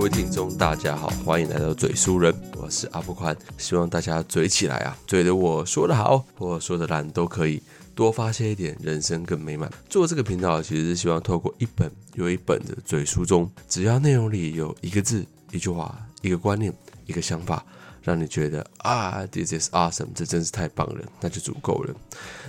各位听众，大家好，欢迎来到嘴书人，我是阿布宽，希望大家嘴起来啊，嘴的我说的好，或说的烂都可以，多发泄一点，人生更美满。做这个频道其实是希望透过一本又一本的嘴书中，只要内容里有一个字、一句话、一个观念、一个想法。让你觉得啊，this is awesome，这真是太棒了，那就足够了。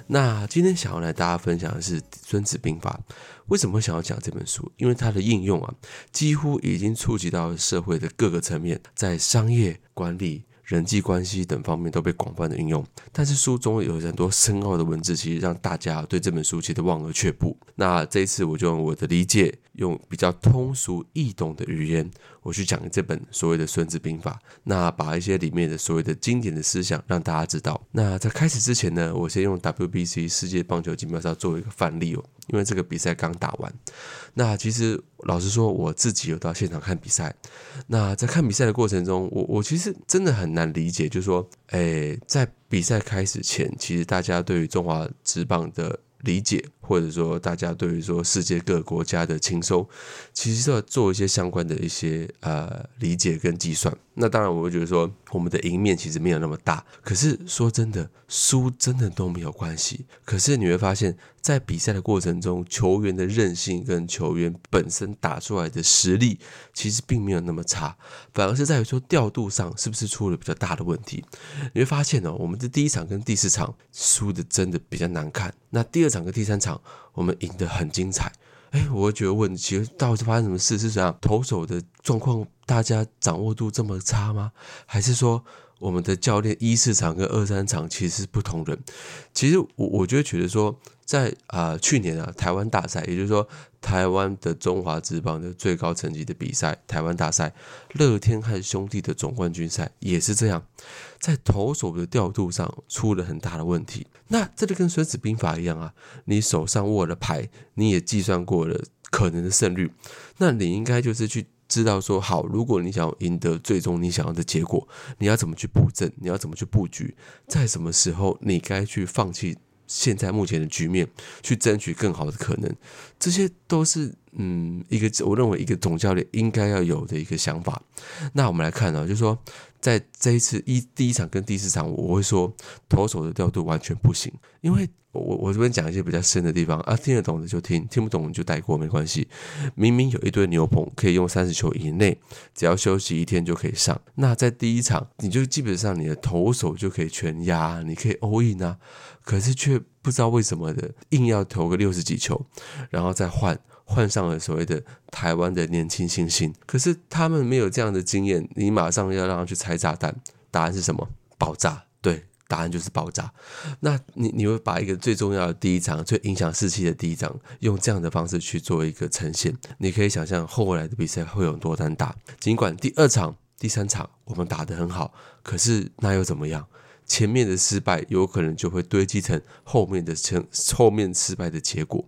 那今天想要来大家分享的是《孙子兵法》，为什么会想要讲这本书？因为它的应用啊，几乎已经触及到社会的各个层面，在商业管理。人际关系等方面都被广泛的运用，但是书中有很多深奥的文字，其实让大家对这本书其实望而却步。那这一次我就用我的理解，用比较通俗易懂的语言，我去讲这本所谓的《孙子兵法》，那把一些里面的所谓的经典的思想让大家知道。那在开始之前呢，我先用 WBC 世界棒球锦标赛作为一个范例哦。因为这个比赛刚打完，那其实老实说，我自己有到现场看比赛。那在看比赛的过程中，我我其实真的很难理解，就是说，诶，在比赛开始前，其实大家对于中华职棒的。理解，或者说大家对于说世界各国家的轻松，其实要做一些相关的一些呃理解跟计算。那当然，我会觉得说我们的赢面其实没有那么大。可是说真的，输真的都没有关系。可是你会发现在比赛的过程中，球员的韧性跟球员本身打出来的实力，其实并没有那么差，反而是在于说调度上是不是出了比较大的问题。你会发现哦，我们的第一场跟第四场输的真的比较难看。那第二场跟第三场，我们赢得很精彩。哎，我觉得问，其实到底发生什么事？是怎样投手的状况，大家掌握度这么差吗？还是说我们的教练一四场跟二三场其实是不同人？其实我我就觉得说。在啊，去年啊，台湾大赛，也就是说，台湾的中华职棒的最高层级的比赛——台湾大赛，乐天和兄弟的总冠军赛也是这样，在投手的调度上出了很大的问题。那这就跟《孙子兵法》一样啊，你手上握了牌，你也计算过了可能的胜率，那你应该就是去知道说，好，如果你想要赢得最终你想要的结果，你要怎么去布阵，你要怎么去布局，在什么时候你该去放弃。现在目前的局面，去争取更好的可能，这些都是嗯一个我认为一个总教练应该要有的一个想法。那我们来看啊，就是说在这一次一第一场跟第四场，我会说投手的调度完全不行，因为我我这边讲一些比较深的地方啊，听得懂的就听，听不懂就带过没关系。明明有一堆牛棚可以用三十球以内，只要休息一天就可以上。那在第一场，你就基本上你的投手就可以全压，你可以 all in 啊。可是却不知道为什么的，硬要投个六十几球，然后再换换上了所谓的台湾的年轻新星。可是他们没有这样的经验，你马上要让他去拆炸弹，答案是什么？爆炸。答案就是爆炸。那你你会把一个最重要的第一场、最影响士气的第一场，用这样的方式去做一个呈现，你可以想象后来的比赛会有多难打。尽管第二场、第三场我们打得很好，可是那又怎么样？前面的失败有可能就会堆积成后面的成后面失败的结果，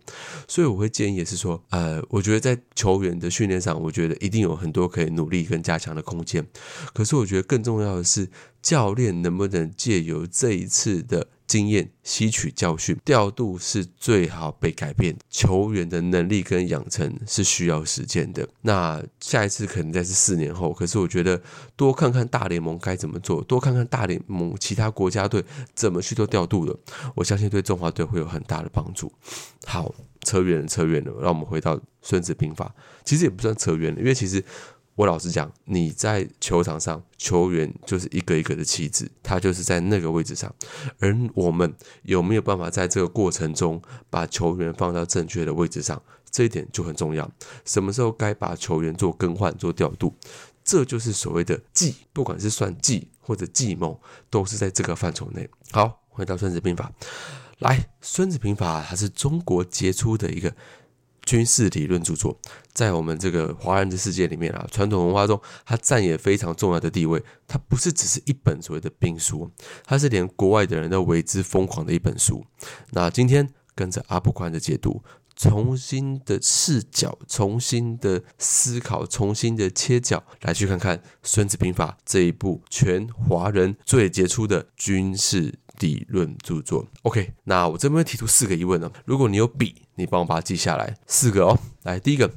所以我会建议也是说，呃，我觉得在球员的训练上，我觉得一定有很多可以努力跟加强的空间。可是我觉得更重要的是，教练能不能借由这一次的。经验吸取教训，调度是最好被改变。球员的能力跟养成是需要时间的。那下一次可能在是四年后，可是我觉得多看看大联盟该怎么做，多看看大联盟其他国家队怎么去做调度的，我相信对中华队会有很大的帮助。好，扯远了，扯远了，让我们回到《孙子兵法》，其实也不算扯远了，因为其实。我老实讲，你在球场上，球员就是一个一个的棋子，他就是在那个位置上。而我们有没有办法在这个过程中把球员放到正确的位置上，这一点就很重要。什么时候该把球员做更换、做调度，这就是所谓的计，不管是算计或者计谋，都是在这个范畴内。好，回到《孙子兵法》，来，《孙子兵法》它是中国杰出的一个。军事理论著作，在我们这个华人的世界里面啊，传统文化中，它占也非常重要的地位。它不是只是一本所谓的兵书，它是连国外的人都为之疯狂的一本书。那今天跟着阿布宽的解读，重新的视角，重新的思考，重新的切角，来去看看《孙子兵法》这一部全华人最杰出的军事。理论著作，OK，那我这边提出四个疑问呢。如果你有笔，你帮我把它记下来，四个哦。来，第一个，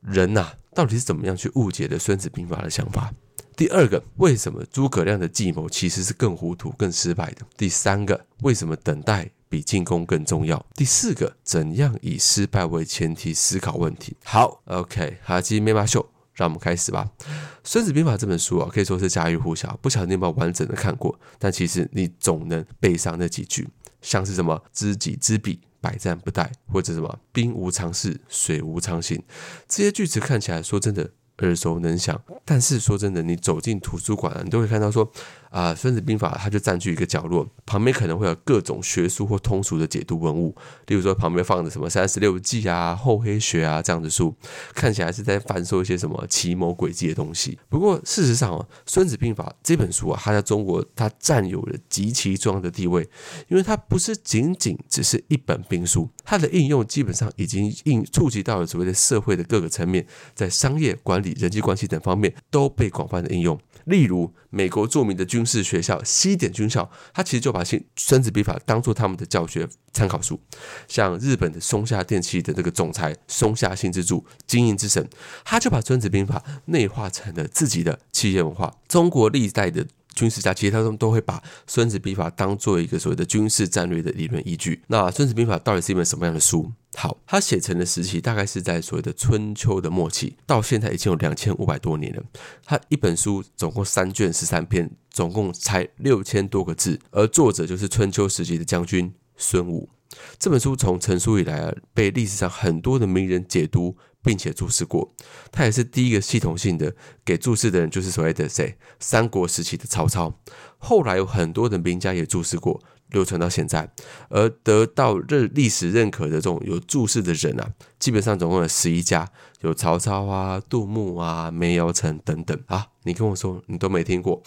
人呐，到底是怎么样去误解的《孙子兵法》的想法？第二个，为什么诸葛亮的计谋其实是更糊涂、更失败的？第三个，为什么等待比进攻更重要？第四个，怎样以失败为前提思考问题？好，OK，哈基梅马秀，让我们开始吧。《孙子兵法》这本书啊，可以说是家喻户晓，不晓得你有没有完整的看过？但其实你总能背上那几句，像是什么“知己知彼，百战不殆”或者什么“兵无常势，水无常形”，这些句子看起来，说真的。耳熟能详，但是说真的，你走进图书馆，你都会看到说。啊，《孙子兵法》它就占据一个角落，旁边可能会有各种学术或通俗的解读文物，例如说旁边放着什么《三十六计》啊、《厚黑学》啊这样的书，看起来是在翻说一些什么奇谋诡计的东西。不过事实上啊，《孙子兵法》这本书啊，它在中国它占有了极其重要的地位，因为它不是仅仅只是一本兵书，它的应用基本上已经应触及到了所谓的社会的各个层面，在商业管理、人际关系等方面都被广泛的应用。例如，美国著名的军是学校西点军校，他其实就把《孙子兵法》当做他们的教学参考书。像日本的松下电器的这个总裁松下幸之助，经营之神，他就把《孙子兵法》内化成了自己的企业文化。中国历代的。军事家其实他们都会把《孙子兵法》当做一个所谓的军事战略的理论依据。那《孙子兵法》到底是一本什么样的书？好，它写成的时期大概是在所谓的春秋的末期，到现在已经有两千五百多年了。它一本书总共三卷十三篇，总共才六千多个字，而作者就是春秋时期的将军孙武。这本书从成书以来啊，被历史上很多的名人解读。并且注释过，他也是第一个系统性的给注释的人，就是所谓的谁？三国时期的曹操。后来有很多的名家也注释过，流传到现在。而得到认历史认可的这种有注释的人啊，基本上总共有十一家，有曹操啊、杜牧啊、梅尧臣等等啊。你跟我说你都没听过，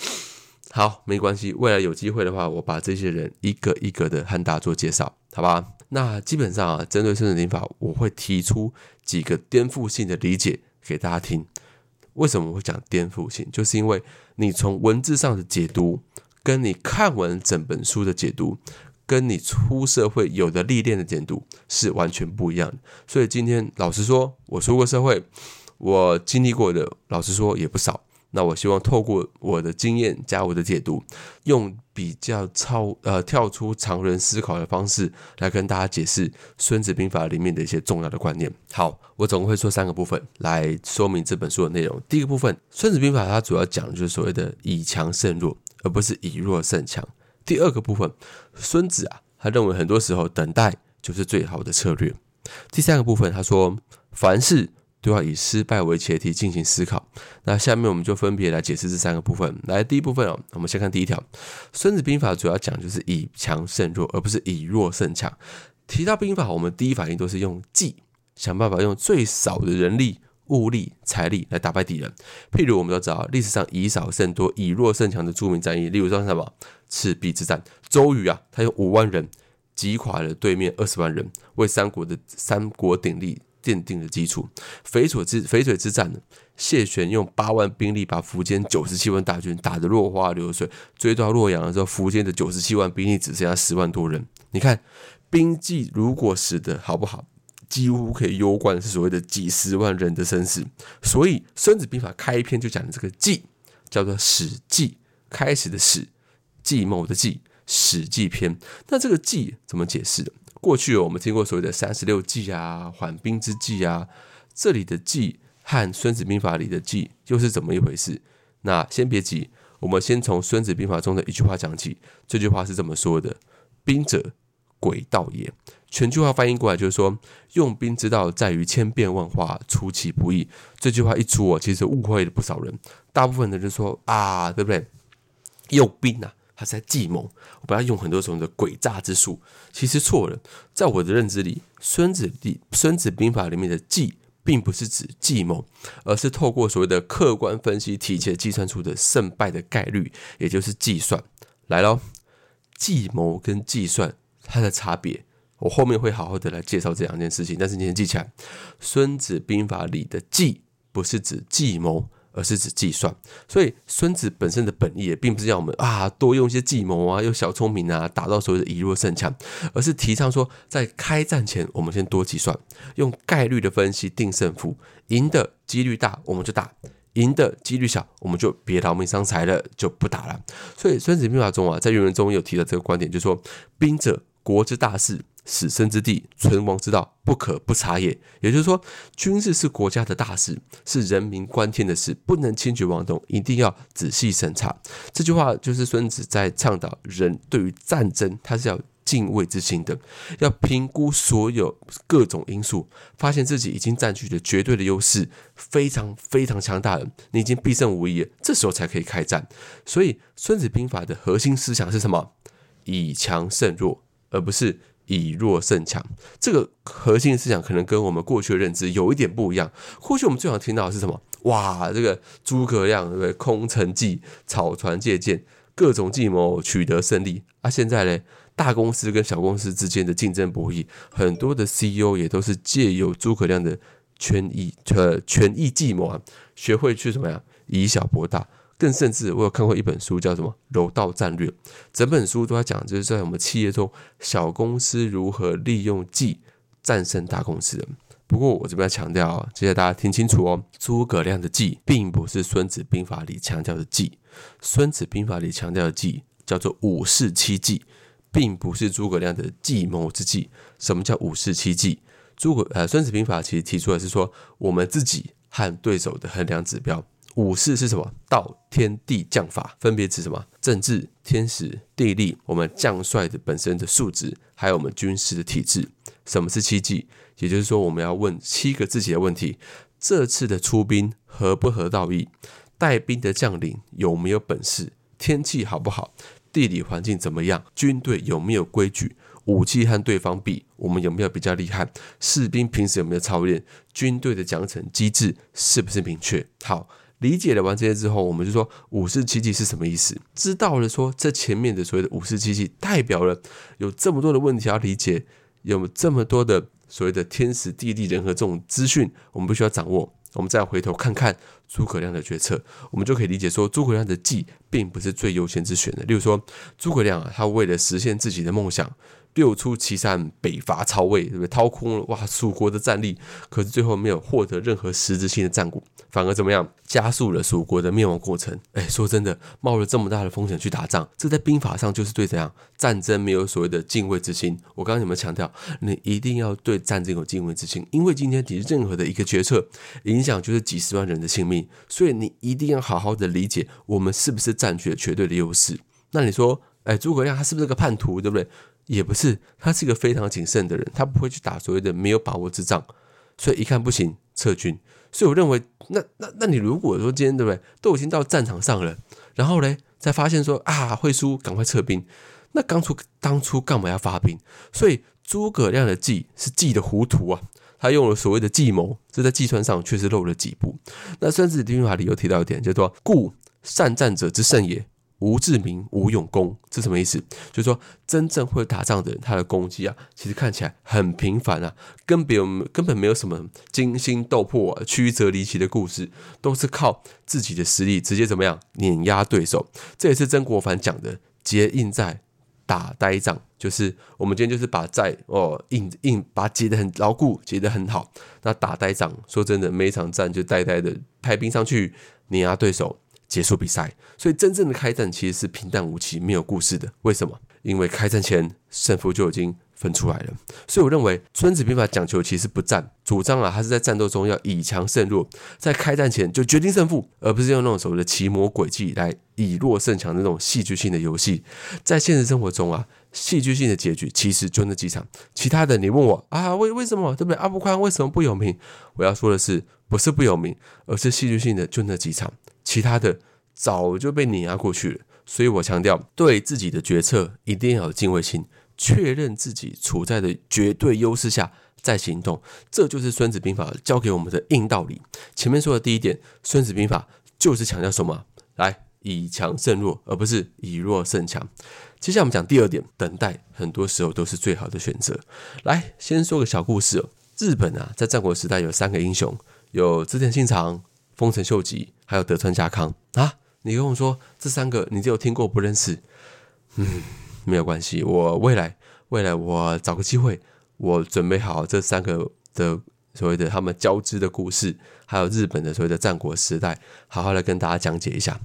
好，没关系，未来有机会的话，我把这些人一个一个的和大家做介绍，好吧？那基本上啊，针对《孙子兵法》，我会提出几个颠覆性的理解给大家听。为什么会讲颠覆性？就是因为你从文字上的解读，跟你看完整本书的解读，跟你出社会有的历练的解读是完全不一样的。所以今天老实说，我出过社会，我经历过的，老实说也不少。那我希望透过我的经验加我的解读，用比较超呃跳出常人思考的方式来跟大家解释《孙子兵法》里面的一些重要的观念。好，我总共会说三个部分来说明这本书的内容。第一个部分，《孙子兵法》它主要讲的就是所谓的以强胜弱，而不是以弱胜强。第二个部分，孙子啊，他认为很多时候等待就是最好的策略。第三个部分，他说凡事。都要以失败为前提进行思考。那下面我们就分别来解释这三个部分。来，第一部分哦，我们先看第一条，《孙子兵法》主要讲就是以强胜弱，而不是以弱胜强。提到兵法，我们第一反应都是用计，想办法用最少的人力、物力、财力来打败敌人。譬如我们都知道，历史上以少胜多、以弱胜强的著名战役，例如说什么赤壁之战，周瑜啊，他用五万人击垮了对面二十万人，为三国的三国鼎立。奠定了基础。淝水之淝水之战呢，谢玄用八万兵力把苻坚九十七万大军打得落花流水，追到洛阳的时候，苻坚的九十七万兵力只剩下十万多人。你看兵计如果使得好不好，几乎可以攸关是所谓的几十万人的生死。所以《孙子兵法》开篇就讲的这个计，叫做史计，开始的史，计谋的计，史记篇。那这个计怎么解释的？过去我们听过所谓的三十六计啊、缓兵之计啊，这里的计和《孙子兵法》里的计又是怎么一回事？那先别急，我们先从《孙子兵法》中的一句话讲起。这句话是这么说的：“兵者，诡道也。”全句话翻译过来就是说，用兵之道在于千变万化，出其不意。这句话一出，哦，其实误会了不少人。大部分的人说啊，对不对？用兵啊。他在计谋，我不要用很多种的诡诈之术，其实错了。在我的认知里，《孙子》里《孙子兵法》里面的计，并不是指计谋，而是透过所谓的客观分析，提前计算出的胜败的概率，也就是计算。来喽，计谋跟计算它的差别，我后面会好好的来介绍这两件事情。但是你先记起来，《孙子兵法》里的计，不是指计谋。而是指计算。所以孙子本身的本意也并不是要我们啊多用一些计谋啊，用小聪明啊，打到所谓的以弱胜强，而是提倡说，在开战前我们先多计算，用概率的分析定胜负，赢的几率大我们就打。赢的几率小，我们就别劳民伤财了，就不打了。所以《孙子兵法》中啊，在原文中有提到这个观点，就是说：“兵者，国之大事，死生之地，存亡之道，不可不察也。”也就是说，军事是国家的大事，是人民关天的事，不能轻举妄动，一定要仔细审查。这句话就是孙子在倡导人对于战争，他是要。敬畏之心的，要评估所有各种因素，发现自己已经占据了绝对的优势，非常非常强大了，你已经必胜无疑，这时候才可以开战。所以《孙子兵法》的核心思想是什么？以强胜弱，而不是以弱胜强。这个核心思想可能跟我们过去的认知有一点不一样。过去我们最常听到的是什么？哇，这个诸葛亮对不对？空城计、草船借箭，各种计谋取得胜利。啊，现在呢？大公司跟小公司之间的竞争博弈，很多的 CEO 也都是借由诸葛亮的权益呃权益计谋啊，学会去什么样以小博大。更甚至，我有看过一本书叫什么《柔道战略》，整本书都在讲，就是在我们企业中，小公司如何利用计战胜大公司。不过我这边要强调啊，接下来大家听清楚哦，诸葛亮的计并不是《孙子兵法》里强调的计，《孙子兵法》里强调的计叫做五事七计。并不是诸葛亮的计谋之计。什么叫五事七计？诸葛呃，《孙子兵法》其实提出的是说，我们自己和对手的衡量指标。五事是什么？道、天地、将法，分别指什么？政治、天时、地利，我们将帅的本身的素质，还有我们军事的体制。什么是七计？也就是说，我们要问七个自己的问题：这次的出兵合不合道义？带兵的将领有没有本事？天气好不好？地理环境怎么样？军队有没有规矩？武器和对方比，我们有没有比较厉害？士兵平时有没有操练？军队的奖惩机制是不是明确？好，理解了完这些之后，我们就说五四七计是什么意思？知道了，说这前面的所谓的五四七计，代表了有这么多的问题要理解，有这么多的所谓的天时地利人和这种资讯，我们必须要掌握。我们再回头看看诸葛亮的决策，我们就可以理解说，诸葛亮的计并不是最优先之选的。例如说，诸葛亮啊，他为了实现自己的梦想。六出祁山，北伐曹魏，对不对？掏空了哇，蜀国的战力，可是最后没有获得任何实质性的战果，反而怎么样？加速了蜀国的灭亡过程。哎，说真的，冒了这么大的风险去打仗，这在兵法上就是对怎样战争没有所谓的敬畏之心。我刚刚有没有强调，你一定要对战争有敬畏之心？因为今天你任何的一个决策，影响就是几十万人的性命，所以你一定要好好的理解，我们是不是占据了绝对的优势？那你说，哎，诸葛亮他是不是个叛徒，对不对？也不是，他是一个非常谨慎的人，他不会去打所谓的没有把握之仗，所以一看不行撤军。所以我认为，那那那你如果说今天对不对，都已经到战场上了，然后呢，才发现说啊会输，赶快撤兵，那当初当初干嘛要发兵？所以诸葛亮的计是计的糊涂啊，他用了所谓的计谋，这在计算上确实漏了几步。那孙子兵法里有提到一点，叫做“故善战者之胜也”。吴志明，无勇功，这什么意思？就是说，真正会打仗的人，他的攻击啊，其实看起来很平凡啊，根本根本没有什么惊心动魄、曲折离奇的故事，都是靠自己的实力直接怎么样碾压对手。这也是曾国藩讲的“结硬寨，打呆仗”，就是我们今天就是把债哦硬硬把结得很牢固，结得很好。那打呆仗，说真的，每一场战就呆呆的派兵上去碾压对手。结束比赛，所以真正的开战其实是平淡无奇、没有故事的。为什么？因为开战前胜负就已经分出来了。所以我认为《孙子兵法》讲求其实不战，主张啊，他是在战斗中要以强胜弱，在开战前就决定胜负，而不是用那种所谓的奇谋诡计来以弱胜强的那种戏剧性的游戏。在现实生活中啊，戏剧性的结局其实就那几场，其他的你问我啊，为为什么对不对？阿布宽为什么不有名？我要说的是，不是不有名，而是戏剧性的就那几场。其他的早就被碾压过去了，所以我强调对自己的决策一定要有敬畏心，确认自己处在的绝对优势下再行动，这就是《孙子兵法》教给我们的硬道理。前面说的第一点，《孙子兵法》就是强调什么？来，以强胜弱，而不是以弱胜强。接下来我们讲第二点，等待很多时候都是最好的选择。来，先说个小故事。日本啊，在战国时代有三个英雄，有织田信长。丰臣秀吉，还有德川家康啊。你跟我说这三个你只有听过不认识，嗯，没有关系，我未来未来我找个机会，我准备好这三个的所谓的他们交织的故事，还有日本的所谓的战国时代，好好来跟大家讲解一下。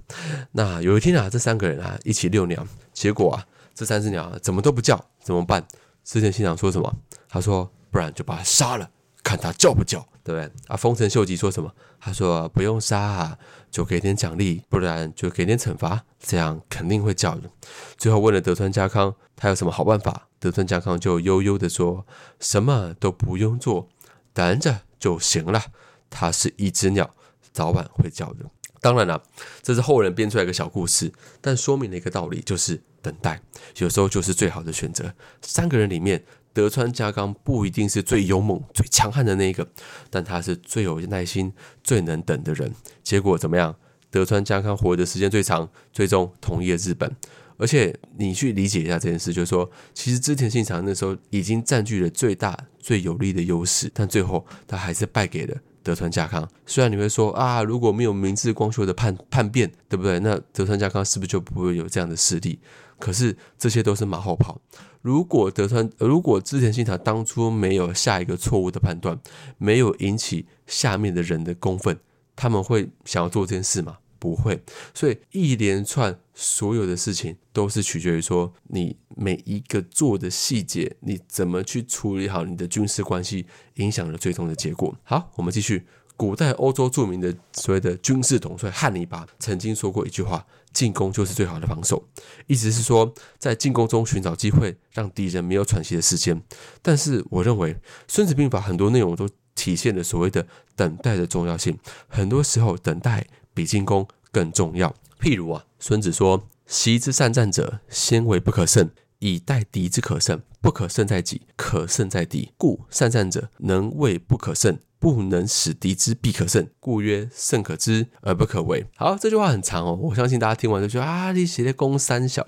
那有一天啊，这三个人啊一起遛鸟，结果啊这三只鸟怎么都不叫，怎么办？织田信长说什么？他说不然就把它杀了，看他叫不叫。对不对啊？丰臣秀吉说什么？他说不用杀，啊，就给点奖励，不然就给点惩罚，这样肯定会叫的。最后问了德川家康，他有什么好办法？德川家康就悠悠的说：“什么都不用做，等着就行了。它是一只鸟，早晚会叫的。当然了，这是后人编出来一个小故事，但说明了一个道理，就是等待有时候就是最好的选择。三个人里面。”德川家康不一定是最勇猛、最强悍的那一个，但他是最有耐心、最能等的人。结果怎么样？德川家康活的时间最长，最终统一了日本。而且你去理解一下这件事，就是说，其实织田信长那时候已经占据了最大、最有利的优势，但最后他还是败给了德川家康。虽然你会说啊，如果没有明治光秀的叛叛变，对不对？那德川家康是不是就不会有这样的势力？可是这些都是马后炮。如果德川，如果织田信长当初没有下一个错误的判断，没有引起下面的人的公愤，他们会想要做这件事吗？不会。所以一连串所有的事情都是取决于说你每一个做的细节，你怎么去处理好你的军事关系，影响了最终的结果。好，我们继续。古代欧洲著名的所谓的军事统帅汉尼拔曾经说过一句话：“进攻就是最好的防守。”意思是说，在进攻中寻找机会，让敌人没有喘息的时间。但是，我认为《孙子兵法》很多内容都体现了所谓的等待的重要性。很多时候，等待比进攻更重要。譬如啊，孙子说：“习之善战者，先为不可胜，以待敌之可胜。不可胜在己，可胜在敌。故善战者，能为不可胜。”不能使敌之必可胜，故曰胜可知而不可为。好，这句话很长哦，我相信大家听完就觉啊，你写的公三小。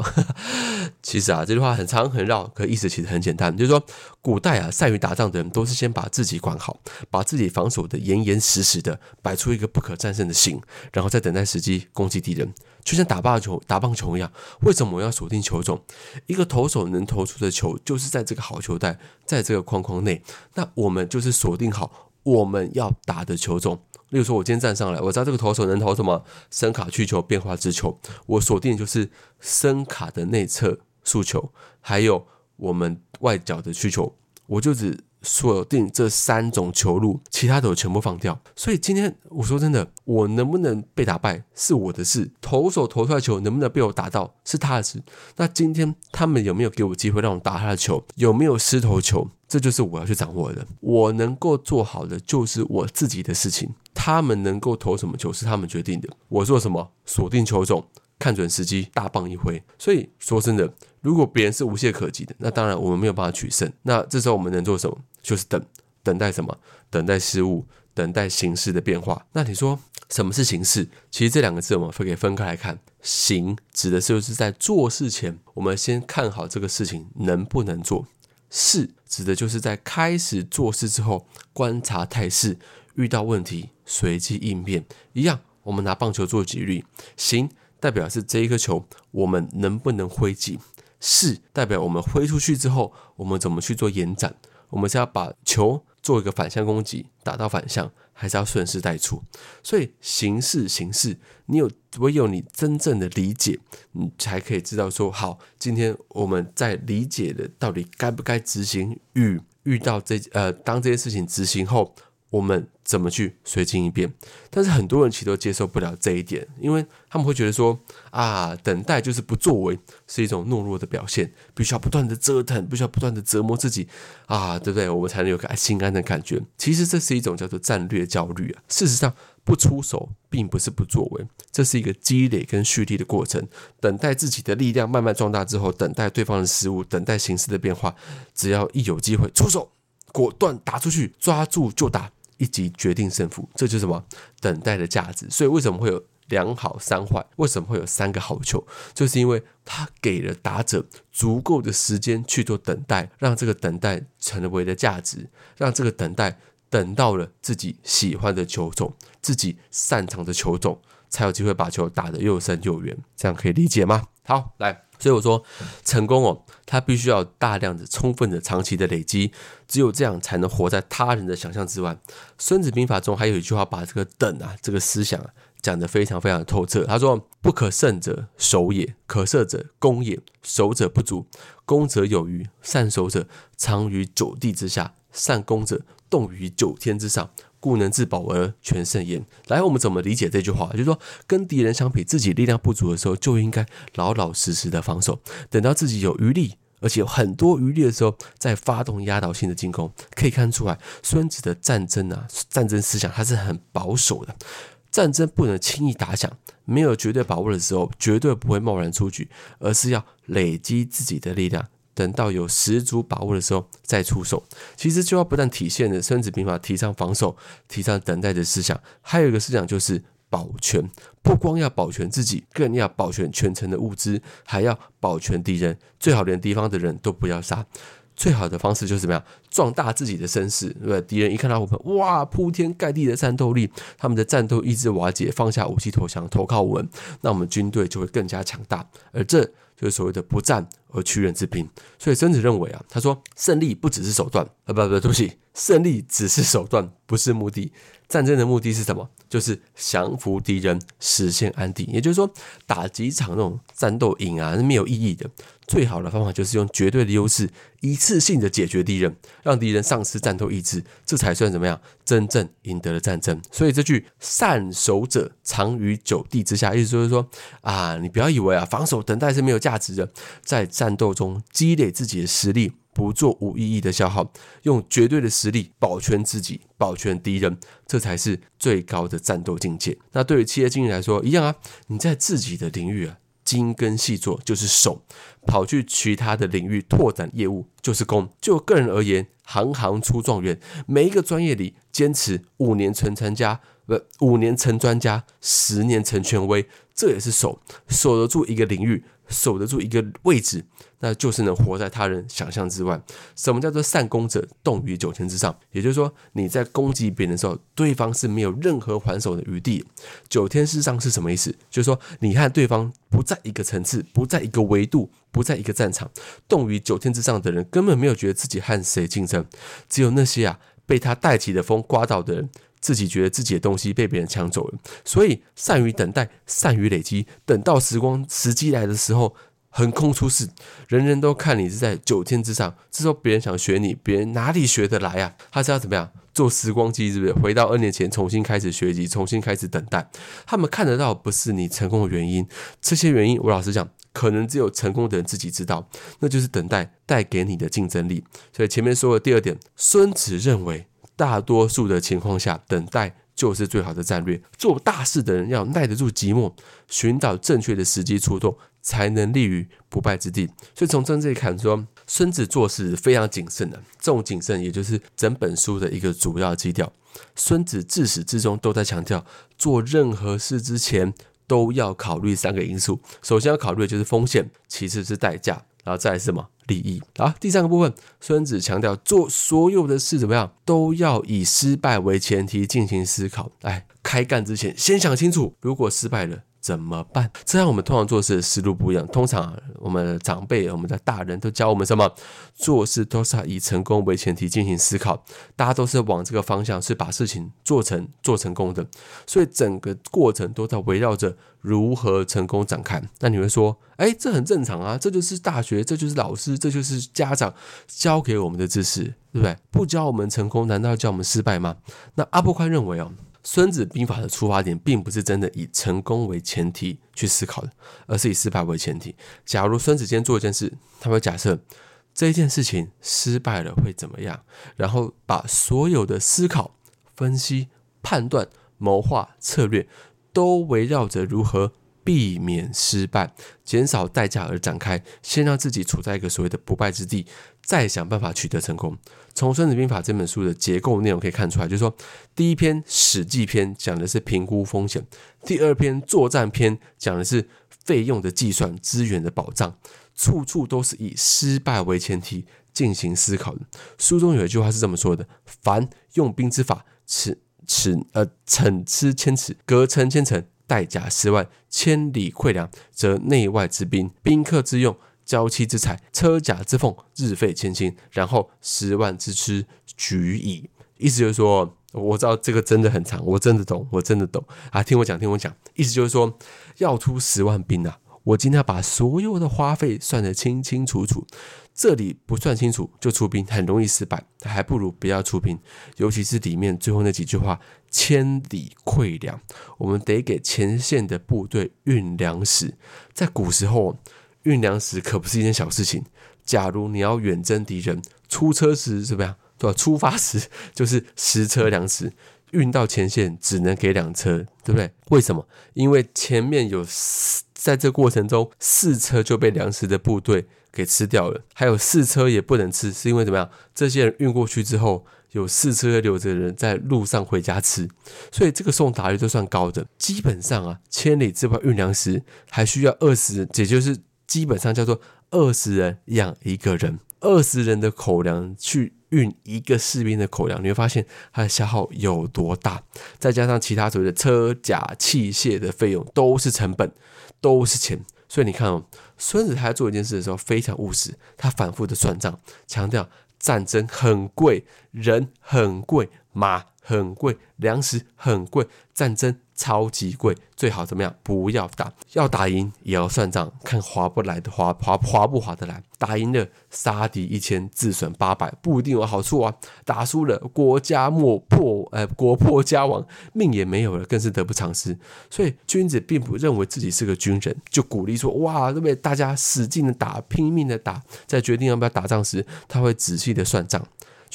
其实啊，这句话很长很绕，可意思其实很简单，就是说古代啊，善于打仗的人都是先把自己管好，把自己防守的严严实实的，摆出一个不可战胜的形，然后再等待时机攻击敌人，就像打棒球、打棒球一样。为什么我要锁定球种？一个投手能投出的球，就是在这个好球带，在这个框框内，那我们就是锁定好。我们要打的球种，例如说，我今天站上来，我知道这个投手能投什么声卡曲球、变化之球，我锁定就是声卡的内侧速球，还有我们外角的需求，我就只。锁定这三种球路，其他的我全部放掉。所以今天我说真的，我能不能被打败是我的事，投手投出来球能不能被我打到是他的事。那今天他们有没有给我机会让我打他的球？有没有失投球？这就是我要去掌握的。我能够做好的就是我自己的事情。他们能够投什么球是他们决定的。我做什么？锁定球种。看准时机，大棒一挥。所以说真的，如果别人是无懈可击的，那当然我们没有办法取胜。那这时候我们能做什么？就是等，等待什么？等待失误，等待形势的变化。那你说什么是形势？其实这两个字我们分可以分开来看。行指的是就是在做事前，我们先看好这个事情能不能做；事指的就是在开始做事之后，观察态势，遇到问题随机应变。一样，我们拿棒球做举例，行。代表是这一颗球，我们能不能挥击？是代表我们挥出去之后，我们怎么去做延展？我们是要把球做一个反向攻击，打到反向，还是要顺势带出？所以形式形式，你有唯有你真正的理解，你才可以知道说，好，今天我们在理解的到底该不该执行，与遇到这呃，当这件事情执行后。我们怎么去随机应变？但是很多人其实都接受不了这一点，因为他们会觉得说啊，等待就是不作为，是一种懦弱的表现，必须要不断的折腾，必须要不断的折磨自己啊，对不对？我们才能有个心安的感觉。其实这是一种叫做战略焦虑啊。事实上，不出手并不是不作为，这是一个积累跟蓄力的过程。等待自己的力量慢慢壮大之后，等待对方的失误，等待形势的变化，只要一有机会出手，果断打出去，抓住就打。一击决定胜负，这就是什么？等待的价值。所以为什么会有两好三坏？为什么会有三个好球？就是因为他给了打者足够的时间去做等待，让这个等待成为的价值，让这个等待。等到了自己喜欢的球种、自己擅长的球种，才有机会把球打得又深又远。这样可以理解吗？好，来，所以我说成功哦，它必须要大量的、充分的、长期的累积，只有这样才能活在他人的想象之外。《孙子兵法》中还有一句话，把这个“等”啊这个思想啊讲得非常非常的透彻。他说：“不可胜者守也，可胜者攻也。守者不足，攻者有余。善守者藏于九地之下，善攻者动于九天之上。”故能自保而全胜焉。来，我们怎么理解这句话？就是说，跟敌人相比，自己力量不足的时候，就应该老老实实的防守。等到自己有余力，而且有很多余力的时候，再发动压倒性的进攻。可以看出来，孙子的战争啊，战争思想他是很保守的。战争不能轻易打响，没有绝对把握的时候，绝对不会贸然出局，而是要累积自己的力量。等到有十足把握的时候再出手，其实就要不但体现了《孙子兵法》提倡防守、提倡等待的思想，还有一个思想就是保全。不光要保全自己，更要保全全城的物资，还要保全敌人。最好连敌方的人都不要杀。最好的方式就是怎么样壮大自己的声势，对不对？敌人一看到我们，哇，铺天盖地的战斗力，他们的战斗意志瓦解，放下武器投降，投靠我们，那我们军队就会更加强大。而这就是所谓的不战而屈人之兵。所以孙子认为啊，他说胜利不只是手段，啊，不不，对不起，胜利只是手段，不是目的。战争的目的是什么？就是降服敌人，实现安定。也就是说，打几场那种战斗赢啊是没有意义的。最好的方法就是用绝对的优势，一次性的解决敌人，让敌人丧失战斗意志，这才算怎么样？真正赢得了战争。所以这句“善守者藏于九地之下”，意思就是说啊，你不要以为啊，防守等待是没有价值的，在战斗中积累自己的实力。不做无意义的消耗，用绝对的实力保全自己，保全敌人，这才是最高的战斗境界。那对于企业经理来说，一样啊，你在自己的领域啊精耕细作就是守，跑去其他的领域拓展业务就是攻。就个人而言，行行出状元，每一个专业里坚持五年成专家，不五年成专家，十年成权威，这也是守，守得住一个领域。守得住一个位置，那就是能活在他人想象之外。什么叫做善攻者动于九天之上？也就是说，你在攻击别人的时候，对方是没有任何还手的余地。九天之上是什么意思？就是说，你看对方不在一个层次，不在一个维度，不在一个战场，动于九天之上的人，根本没有觉得自己和谁竞争。只有那些啊，被他带起的风刮倒的人。自己觉得自己的东西被别人抢走了，所以善于等待，善于累积，等到时光时机来的时候，横空出世，人人都看你是在九天之上。这时候别人想学你，别人哪里学得来啊？他是要怎么样做时光机，是不是？回到二年前，重新开始学习，重新开始等待。他们看得到不是你成功的原因，这些原因我老实讲，可能只有成功的人自己知道，那就是等待带给你的竞争力。所以前面说的第二点，孙子认为。大多数的情况下，等待就是最好的战略。做大事的人要耐得住寂寞，寻找正确的时机出动，才能立于不败之地。所以从这里看，说孙子做事非常谨慎的。这种谨慎，也就是整本书的一个主要基调。孙子自始至终都在强调，做任何事之前都要考虑三个因素。首先要考虑的就是风险，其次是代价。然后再是什么利益？好，第三个部分，孙子强调做所有的事怎么样，都要以失败为前提进行思考。来，开干之前先想清楚，如果失败了。怎么办？这样我们通常做事的思路不一样。通常我们长辈、我们的大人都教我们什么？做事都是以成功为前提进行思考。大家都是往这个方向，是把事情做成、做成功的。所以整个过程都在围绕着如何成功展开。那你会说，哎，这很正常啊，这就是大学，这就是老师，这就是家长教给我们的知识，对不对？不教我们成功，难道要教我们失败吗？那阿波宽认为哦。孙子兵法的出发点，并不是真的以成功为前提去思考的，而是以失败为前提。假如孙子今天做一件事，他会假设这一件事情失败了会怎么样，然后把所有的思考、分析、判断、谋划、策略，都围绕着如何。避免失败，减少代价而展开，先让自己处在一个所谓的不败之地，再想办法取得成功。从《孙子兵法》这本书的结构内容可以看出来，就是说，第一篇《史记》篇讲的是评估风险，第二篇《作战篇》讲的是费用的计算、资源的保障，处处都是以失败为前提。进行思考的。书中有一句话是这么说的：“凡用兵之法，此此呃，逞之千尺，隔层千层，带甲十万，千里溃粮，则内外之兵，宾客之用，娇妻之财，车甲之奉，日费千金，然后十万之吃，举矣。”意思就是说，我知道这个真的很长，我真的懂，我真的懂啊！听我讲，听我讲，意思就是说，要出十万兵啊！我今天要把所有的花费算得清清楚楚，这里不算清楚就出兵，很容易失败，还不如不要出兵。尤其是里面最后那几句话：“千里馈粮”，我们得给前线的部队运粮食。在古时候，运粮食可不是一件小事情。假如你要远征敌人，出车时怎么样？对吧？出发时 就是十车粮食，运到前线只能给两车，对不对？为什么？因为前面有四，在这过程中四车就被粮食的部队给吃掉了，还有四车也不能吃，是因为怎么样？这些人运过去之后，有四车留着人在路上回家吃，所以这个送达率都算高的。基本上啊，千里之外运粮食还需要二十，也就是基本上叫做二十人养一个人，二十人的口粮去。运一个士兵的口粮，你会发现它的消耗有多大，再加上其他所谓的车甲器械的费用，都是成本，都是钱。所以你看哦，孙子他在做一件事的时候非常务实，他反复的算账，强调战争很贵，人很贵，马很贵，粮食很贵，战争。超级贵，最好怎么样？不要打，要打赢也要算账，看划不来的划划划不划得来。打赢了杀敌一千，自损八百，不一定有好处啊。打输了，国家莫破，呃，国破家亡，命也没有了，更是得不偿失。所以君子并不认为自己是个军人，就鼓励说：哇，对不对？大家使劲的打，拼命的打，在决定要不要打仗时，他会仔细的算账。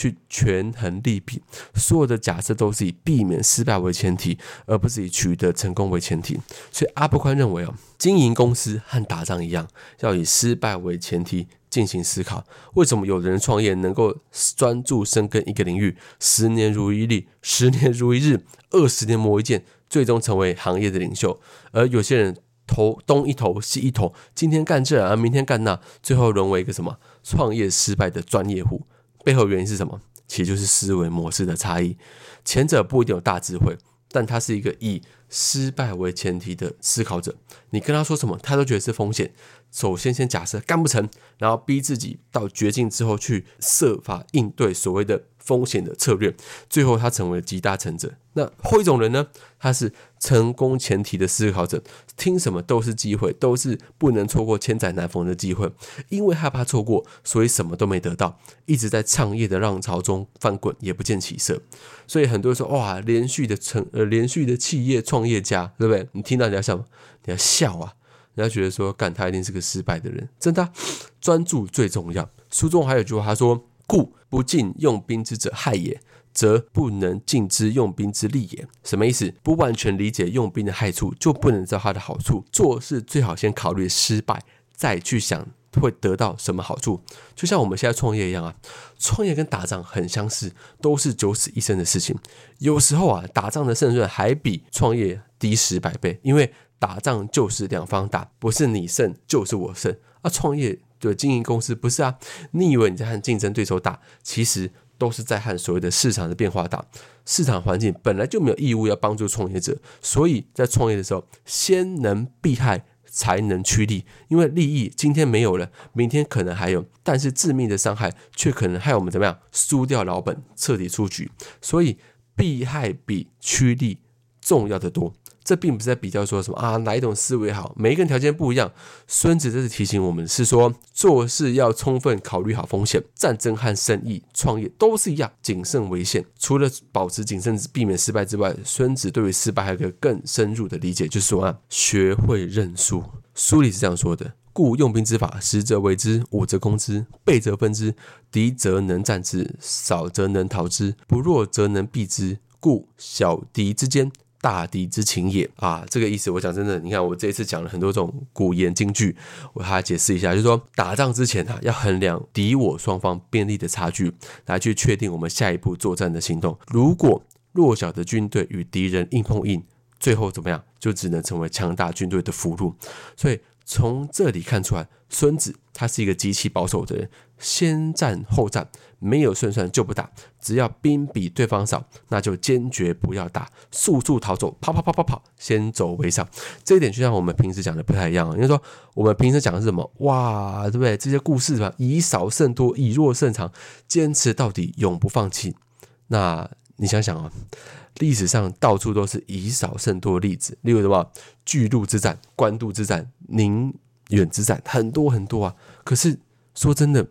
去权衡利弊，所有的假设都是以避免失败为前提，而不是以取得成功为前提。所以阿布宽认为哦，经营公司和打仗一样，要以失败为前提进行思考。为什么有的人创业能够专注深耕一个领域，十年如一日，十年如一日，二十年磨一剑，最终成为行业的领袖？而有些人投东一头西一头，今天干这啊，明天干那，最后沦为一个什么创业失败的专业户？背后原因是什么？其实就是思维模式的差异。前者不一定有大智慧，但他是一个以失败为前提的思考者。你跟他说什么，他都觉得是风险。首先先假设干不成，然后逼自己到绝境之后去设法应对所谓的。风险的策略，最后他成为了集大成者。那后一种人呢？他是成功前提的思考者，听什么都是机会，都是不能错过千载难逢的机会。因为害怕错过，所以什么都没得到，一直在创业的浪潮中翻滚，也不见起色。所以很多人说：“哇，连续的成呃，连续的企业创业家，对不对？”你听到你要笑吗？你要笑啊！人家觉得说：“干他一定是个失败的人。”真的，专注最重要。书中还有句话，他说。故不尽用兵之者害也，则不能尽之用兵之利也。什么意思？不完全理解用兵的害处，就不能知道它的好处。做事最好先考虑失败，再去想会得到什么好处。就像我们现在创业一样啊，创业跟打仗很相似，都是九死一生的事情。有时候啊，打仗的胜算还比创业低十百倍，因为打仗就是两方打，不是你胜就是我胜。啊，创业。的，经营公司不是啊？你以为你在和竞争对手打，其实都是在和所谓的市场的变化打。市场环境本来就没有义务要帮助创业者，所以在创业的时候，先能避害，才能趋利。因为利益今天没有了，明天可能还有，但是致命的伤害却可能害我们怎么样？输掉老本，彻底出局。所以避害比趋利重要的多。这并不是在比较说什么啊，哪一种思维好？每一个人条件不一样。孙子这是提醒我们，是说做事要充分考虑好风险。战争和生意、创业都是一样，谨慎为先。除了保持谨慎、避免失败之外，孙子对于失败还有个更深入的理解，就是说啊，学会认输。书里是这样说的：故用兵之法，十则为之，五则攻之，倍则分之，敌则能战之，少则能逃之，不弱则能避之。故小敌之间。大敌之情也啊，这个意思我讲真的，你看我这一次讲了很多这种古言金句，我还解释一下，就是说打仗之前啊，要衡量敌我双方兵力的差距，来去确定我们下一步作战的行动。如果弱小的军队与敌人硬碰硬，最后怎么样，就只能成为强大军队的俘虏。所以从这里看出来，孙子他是一个极其保守的人，先战后战，没有胜算就不打，只要兵比对方少，那就坚决不要打，速速逃走，跑跑跑跑跑，先走为上。这一点就像我们平时讲的不太一样，因为说我们平时讲的是什么？哇，对不对？这些故事吧，以少胜多，以弱胜强，坚持到底，永不放弃。那你想想啊。历史上到处都是以少胜多的例子，例如什么巨鹿之战、官渡之战、宁远之战，很多很多啊。可是说真的，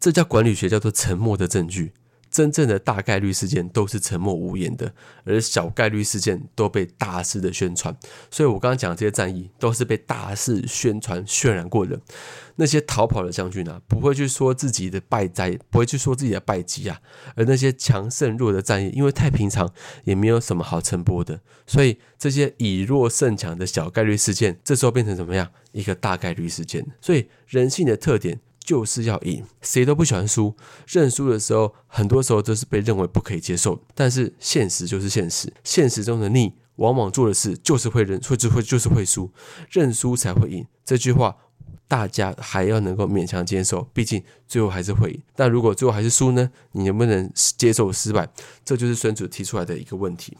这叫管理学，叫做沉默的证据。真正的大概率事件都是沉默无言的，而小概率事件都被大肆的宣传。所以我刚刚讲这些战役都是被大肆宣传渲染过的。那些逃跑的将军呢，不会去说自己的败灾，不会去说自己的败绩啊。而那些强胜弱的战役，因为太平常，也没有什么好称播的。所以这些以弱胜强的小概率事件，这时候变成怎么样？一个大概率事件。所以人性的特点。就是要赢，谁都不喜欢输。认输的时候，很多时候都是被认为不可以接受。但是现实就是现实，现实中的你往往做的事就是会认，会就会就是会输，认输才会赢。这句话大家还要能够勉强接受，毕竟最后还是会赢。但如果最后还是输呢？你能不能接受失败？这就是孙子提出来的一个问题。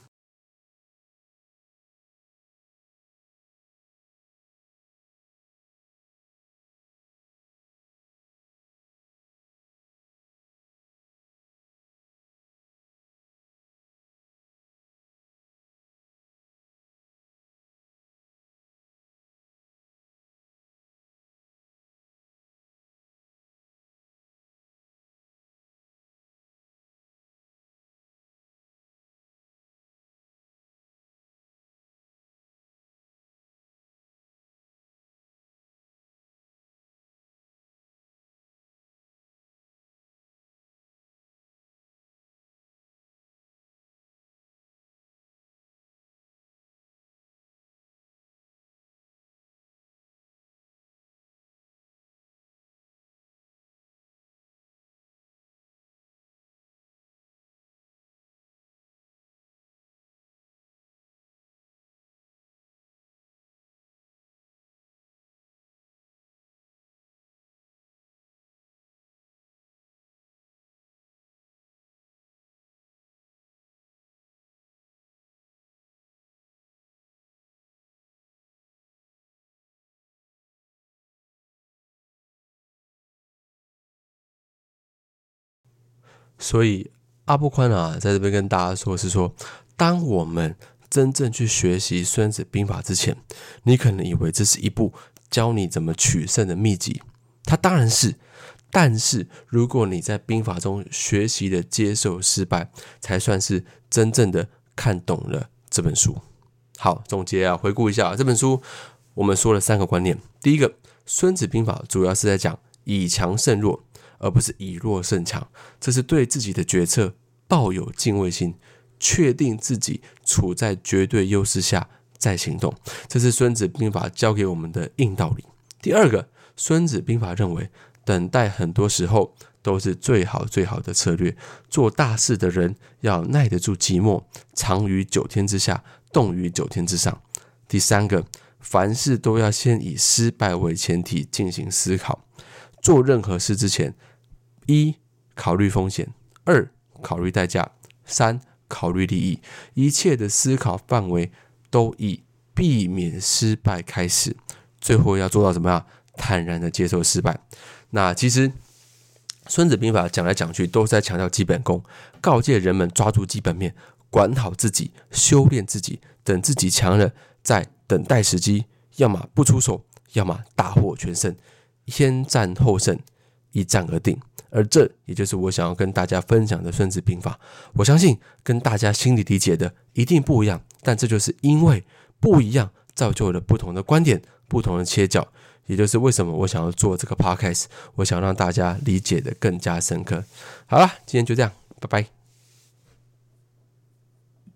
所以阿布宽啊，在这边跟大家说，是说，当我们真正去学习《孙子兵法》之前，你可能以为这是一部教你怎么取胜的秘籍，它当然是。但是如果你在兵法中学习的接受失败，才算是真正的看懂了这本书。好，总结啊，回顾一下这本书，我们说了三个观念。第一个，《孙子兵法》主要是在讲以强胜弱。而不是以弱胜强，这是对自己的决策抱有敬畏心，确定自己处在绝对优势下再行动，这是孙子兵法教给我们的硬道理。第二个，孙子兵法认为，等待很多时候都是最好最好的策略。做大事的人要耐得住寂寞，藏于九天之下，动于九天之上。第三个，凡事都要先以失败为前提进行思考，做任何事之前。一考虑风险，二考虑代价，三考虑利益，一切的思考范围都以避免失败开始，最后要做到怎么样？坦然的接受失败。那其实《孙子兵法》讲来讲去都是在强调基本功，告诫人们抓住基本面，管好自己，修炼自己，等自己强了，再等待时机，要么不出手，要么大获全胜，先战后胜，一战而定。而这也就是我想要跟大家分享的《孙子兵法》。我相信跟大家心里理解的一定不一样，但这就是因为不一样，造就了不同的观点、不同的切角。也就是为什么我想要做这个 podcast，我想让大家理解的更加深刻。好了，今天就这样，拜拜。